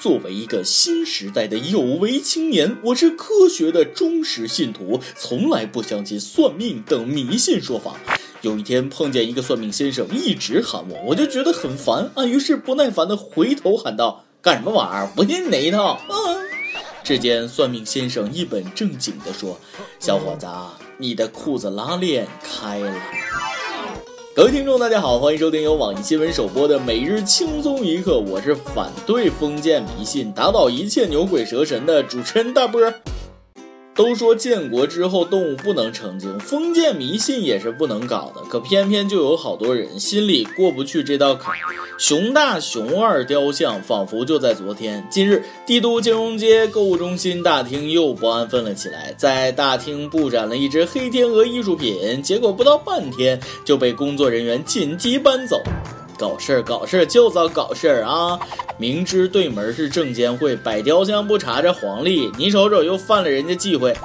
作为一个新时代的有为青年，我是科学的忠实信徒，从来不相信算命等迷信说法。有一天碰见一个算命先生，一直喊我，我就觉得很烦啊，于是不耐烦的回头喊道：“干什么玩意儿？不信你那一套！”啊！只见算命先生一本正经地说：“小伙子，你的裤子拉链开了。”各位听众，大家好，欢迎收听由网易新闻首播的每日轻松一刻，我是反对封建迷信、打倒一切牛鬼蛇神的主持人大波。都说建国之后动物不能成精，封建迷信也是不能搞的，可偏偏就有好多人心里过不去这道坎。熊大熊二雕像仿佛就在昨天。近日，帝都金融街购物中心大厅又不安分了起来，在大厅布展了一只黑天鹅艺术品，结果不到半天就被工作人员紧急搬走。搞事儿，搞事儿，就遭搞事儿啊！明知对门是证监会，摆雕像不查这黄历，你瞅瞅又犯了人家忌讳，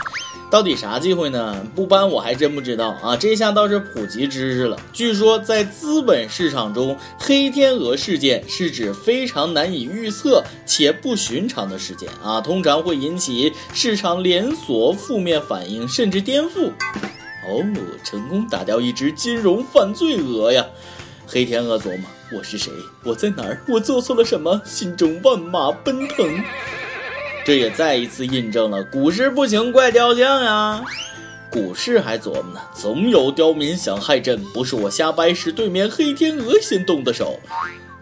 到底啥忌讳呢？不搬我还真不知道啊！这下倒是普及知识了。据说在资本市场中，黑天鹅事件是指非常难以预测且不寻常的事件啊，通常会引起市场连锁负面反应，甚至颠覆。哦，成功打掉一只金融犯罪鹅呀！黑天鹅琢磨：我是谁？我在哪儿？我做错了什么？心中万马奔腾。这也再一次印证了股市不行怪雕像呀。股市还琢磨呢，总有刁民想害朕，不是我瞎掰，是对面黑天鹅先动的手。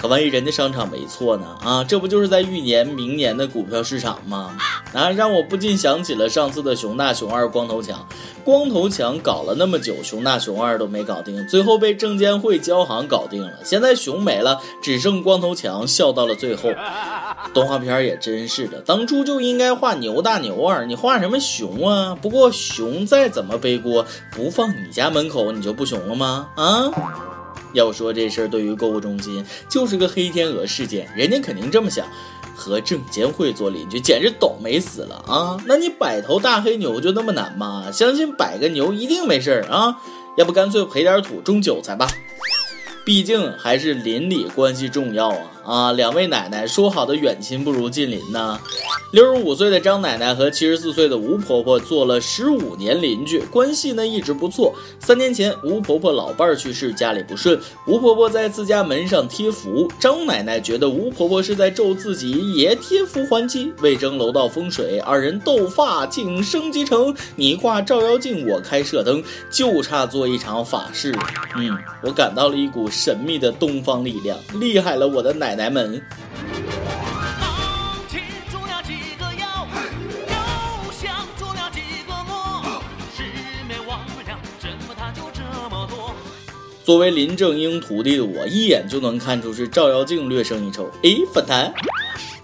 可万一人家商场没错呢？啊，这不就是在预言明年的股票市场吗？啊，让我不禁想起了上次的熊大熊二光头强。光头强搞了那么久，熊大熊二都没搞定，最后被证监会交行搞定了。现在熊没了，只剩光头强笑到了最后。动画片也真是的，当初就应该画牛大牛二，你画什么熊啊？不过熊再怎么背锅，不放你家门口，你就不熊了吗？啊？要说这事儿对于购物中心就是个黑天鹅事件，人家肯定这么想，和证监会做邻居简直倒霉死了啊！那你摆头大黑牛就那么难吗？相信摆个牛一定没事儿啊！要不干脆赔点土种韭菜吧。毕竟还是邻里关系重要啊！啊，两位奶奶说好的远亲不如近邻呢。六十五岁的张奶奶和七十四岁的吴婆婆做了十五年邻居，关系呢一直不错。三年前，吴婆婆老伴儿去世，家里不顺，吴婆婆在自家门上贴符。张奶奶觉得吴婆婆是在咒自己，也贴符还击。为争楼道风水，二人斗发竟升级成你挂照妖镜，我开射灯，就差做一场法事。嗯，我感到了一股。神秘的东方力量，厉害了，我的奶奶奶们！作为林正英徒弟的我，一眼就能看出是照妖镜略胜一筹。诶，反弹。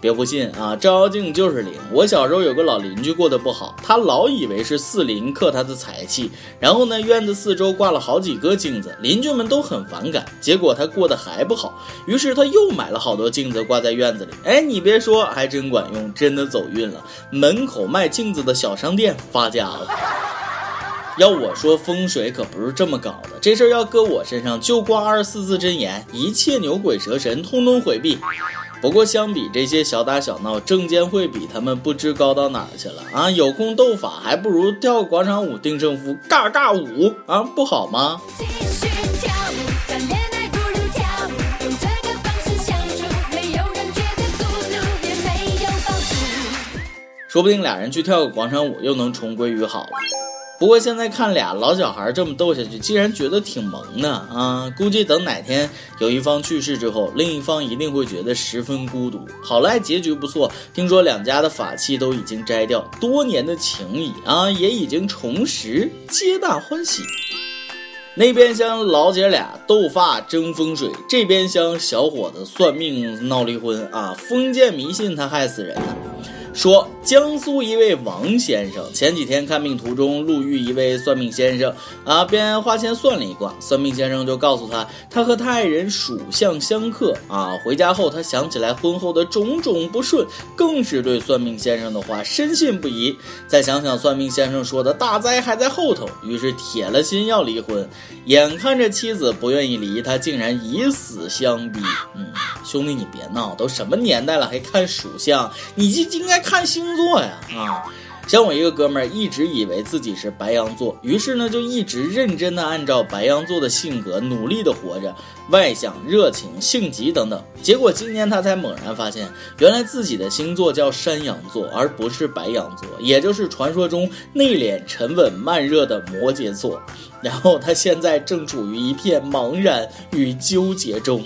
别不信啊，照妖镜就是灵。我小时候有个老邻居过得不好，他老以为是四邻克他的财气，然后呢，院子四周挂了好几个镜子，邻居们都很反感。结果他过得还不好，于是他又买了好多镜子挂在院子里。哎，你别说，还真管用，真的走运了。门口卖镜子的小商店发家了。要我说风水可不是这么搞的，这事儿要搁我身上就挂二十四字真言，一切牛鬼蛇神通通回避。不过相比这些小打小闹，证监会比他们不知高到哪儿去了啊！有空斗法，还不如跳个广场舞定胜负，尬尬舞啊，不好吗？说不定俩人去跳个广场舞，又能重归于好了。不过现在看俩老小孩这么斗下去，竟然觉得挺萌的啊！估计等哪天有一方去世之后，另一方一定会觉得十分孤独。好赖结局不错，听说两家的法器都已经摘掉，多年的情谊啊也已经重拾，皆大欢喜。那边厢老姐俩斗发争风水，这边厢小伙子算命闹离婚啊！封建迷信他害死人呐。说江苏一位王先生前几天看病途中路遇一位算命先生啊，便花钱算了一卦。算命先生就告诉他，他和他爱人属相相克啊。回家后，他想起来婚后的种种不顺，更是对算命先生的话深信不疑。再想想算命先生说的大灾还在后头，于是铁了心要离婚。眼看着妻子不愿意离他，竟然以死相逼。嗯，兄弟你别闹，都什么年代了还看属相？你就应该看星座呀！啊。像我一个哥们儿一直以为自己是白羊座，于是呢就一直认真的按照白羊座的性格努力的活着，外向、热情、性急等等。结果今年他才猛然发现，原来自己的星座叫山羊座，而不是白羊座，也就是传说中内敛、沉稳、慢热的摩羯座。然后他现在正处于一片茫然与纠结中。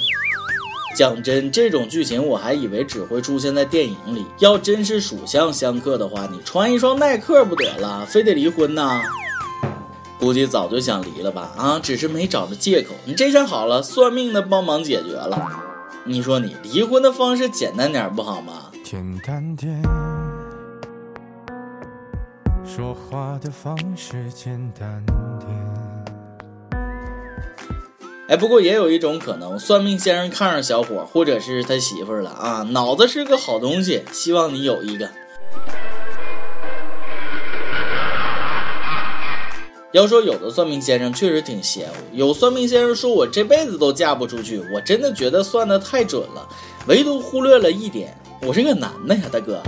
讲真，这种剧情我还以为只会出现在电影里。要真是属相相克的话，你穿一双耐克不得了，非得离婚呐？估计早就想离了吧？啊，只是没找着借口。你这下好了，算命的帮忙解决了。你说你离婚的方式简单点不好吗？简单点，说话的方式简单哎，不过也有一种可能，算命先生看上小伙或者是他媳妇了啊，脑子是个好东西，希望你有一个。要说有的算命先生确实挺邪乎，有算命先生说我这辈子都嫁不出去，我真的觉得算的太准了，唯独忽略了一点，我是个男的呀，大哥。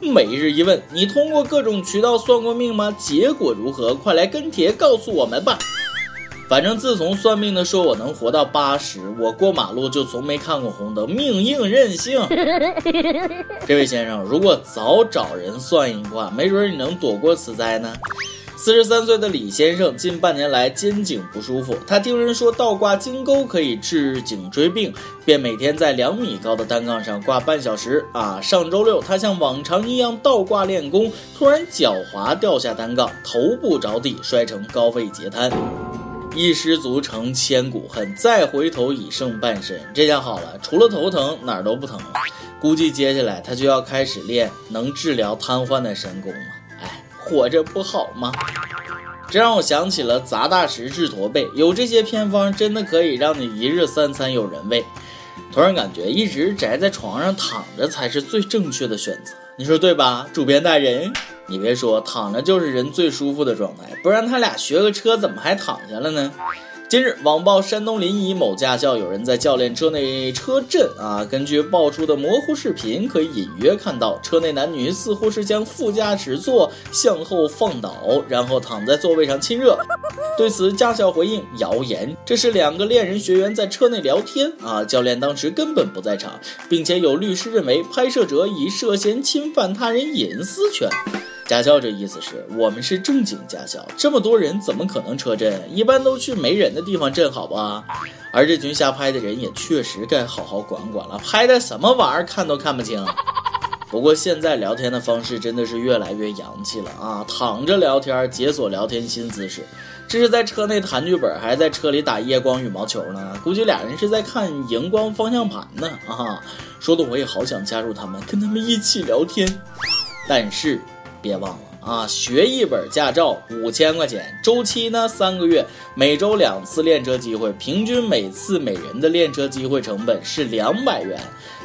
每日一问，你通过各种渠道算过命吗？结果如何？快来跟帖告诉我们吧。反正自从算命的说我能活到八十，我过马路就从没看过红灯，命硬任性。这位先生，如果早找人算一卦，没准你能躲过此灾呢。四十三岁的李先生近半年来肩颈不舒服，他听人说倒挂金钩可以治颈椎病，便每天在两米高的单杠上挂半小时。啊，上周六他像往常一样倒挂练功，突然脚滑掉下单杠，头部着地，摔成高位截瘫。一失足成千古恨，再回头已剩半身。这下好了，除了头疼哪儿都不疼了。估计接下来他就要开始练能治疗瘫痪的神功了。哎，活着不好吗？这让我想起了砸大石治驼背，有这些偏方真的可以让你一日三餐有人喂。突然感觉一直宅在床上躺着才是最正确的选择，你说对吧，主编大人？你别说，躺着就是人最舒服的状态，不然他俩学个车怎么还躺下了呢？近日，网曝山东临沂某驾校有人在教练车内车震啊。根据爆出的模糊视频，可以隐约看到车内男女似乎是将副驾驶座向后放倒，然后躺在座位上亲热。对此，驾校回应：谣言，这是两个恋人学员在车内聊天啊。教练当时根本不在场，并且有律师认为拍摄者已涉嫌侵犯他人隐私权。驾校这意思是我们是正经驾校，这么多人怎么可能车震？一般都去没人的地方震，好吧？而这群瞎拍的人也确实该好好管管了，拍的什么玩意儿，看都看不清。不过现在聊天的方式真的是越来越洋气了啊！躺着聊天，解锁聊天新姿势，这是在车内谈剧本，还是在车里打夜光羽毛球呢？估计俩人是在看荧光方向盘呢啊！说的我也好想加入他们，跟他们一起聊天，但是。别忘了啊！学一本驾照五千块钱，周期呢三个月，每周两次练车机会，平均每次每人的练车机会成本是两百元。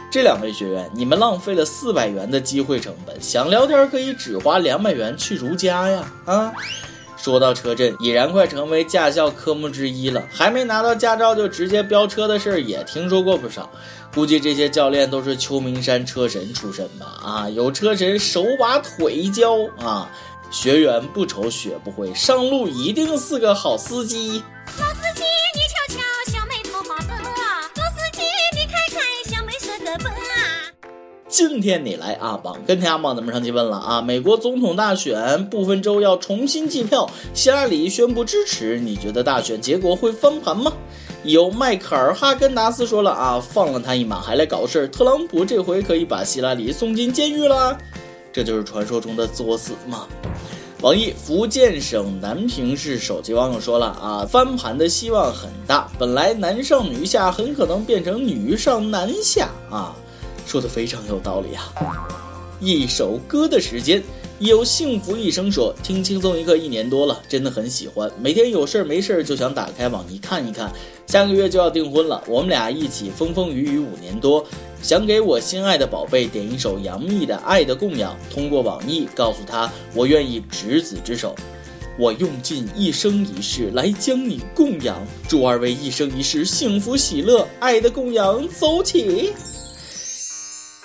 这两位学员，你们浪费了四百元的机会成本，想聊天可以只花两百元去如家呀！啊，说到车震，已然快成为驾校科目之一了。还没拿到驾照就直接飙车的事儿也听说过不少。估计这些教练都是秋名山车神出身吧？啊，有车神手把腿教啊，学员不愁学不会，上路一定是个好司机。老司机，你瞧瞧，小妹头发白啊！老司机，你看看，小妹是个笨啊！今天你来阿榜，跟天阿榜咱们上期问了啊，美国总统大选部分州要重新计票，希拉里宣布支持，你觉得大选结果会翻盘吗？有迈克尔·哈根达斯说了啊，放了他一马还来搞事儿，特朗普这回可以把希拉里送进监狱了，这就是传说中的作死吗？网易福建省南平市手机网友说了啊，翻盘的希望很大，本来男上女下很可能变成女上男下啊，说的非常有道理啊。一首歌的时间。有幸福一生说，听轻松一刻一年多了，真的很喜欢。每天有事儿没事儿就想打开网易看一看。下个月就要订婚了，我们俩一起风风雨雨五年多，想给我心爱的宝贝点一首杨幂的《爱的供养》，通过网易告诉他我愿意执子之手，我用尽一生一世来将你供养，祝二位一生一世幸福喜乐，爱的供养走起。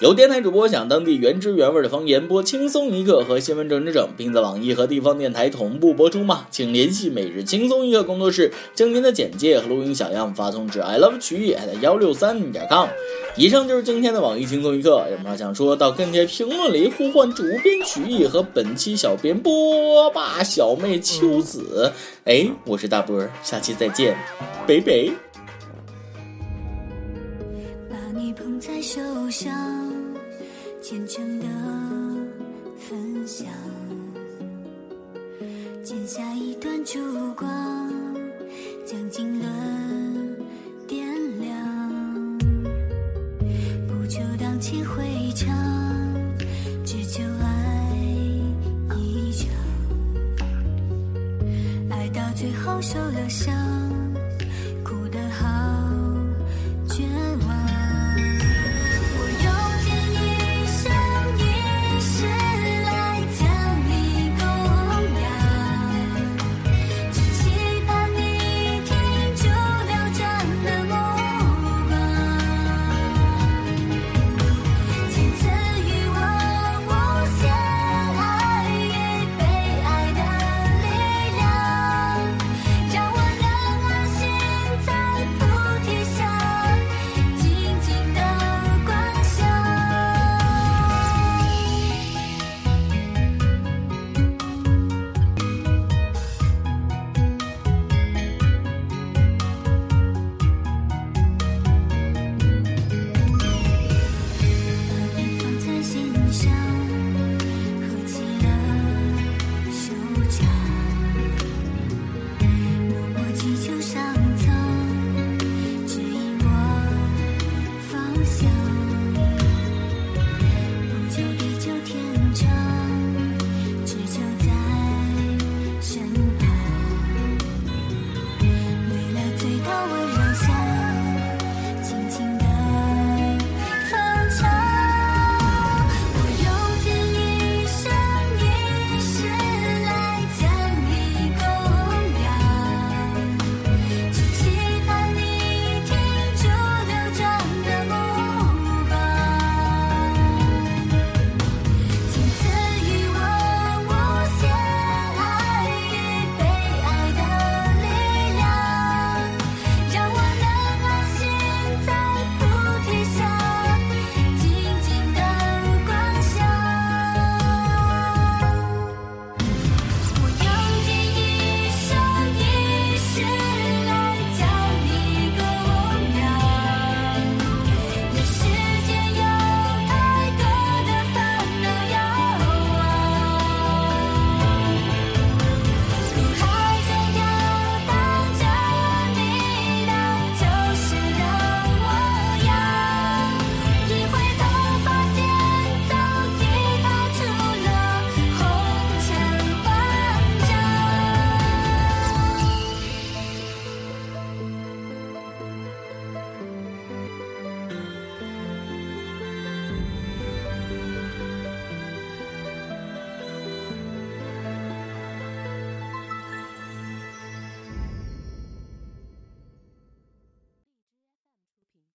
有电台主播讲当地原汁原味的方言，播轻松一刻和新闻整整整，并在网易和地方电台同步播出吗？请联系每日轻松一刻工作室，将您的简介和录音小样发送至 i love 曲艺幺六三点 com。以上就是今天的网易轻松一刻，有什么想说到跟帖评论里呼唤主编曲艺和本期小编波霸小妹秋子。哎，我是大波，下期再见，北北。把你捧在手上。虔诚的分享，剪下一段烛光，将经纶点亮。不求荡气回肠，只求爱一场。爱到最后受了伤。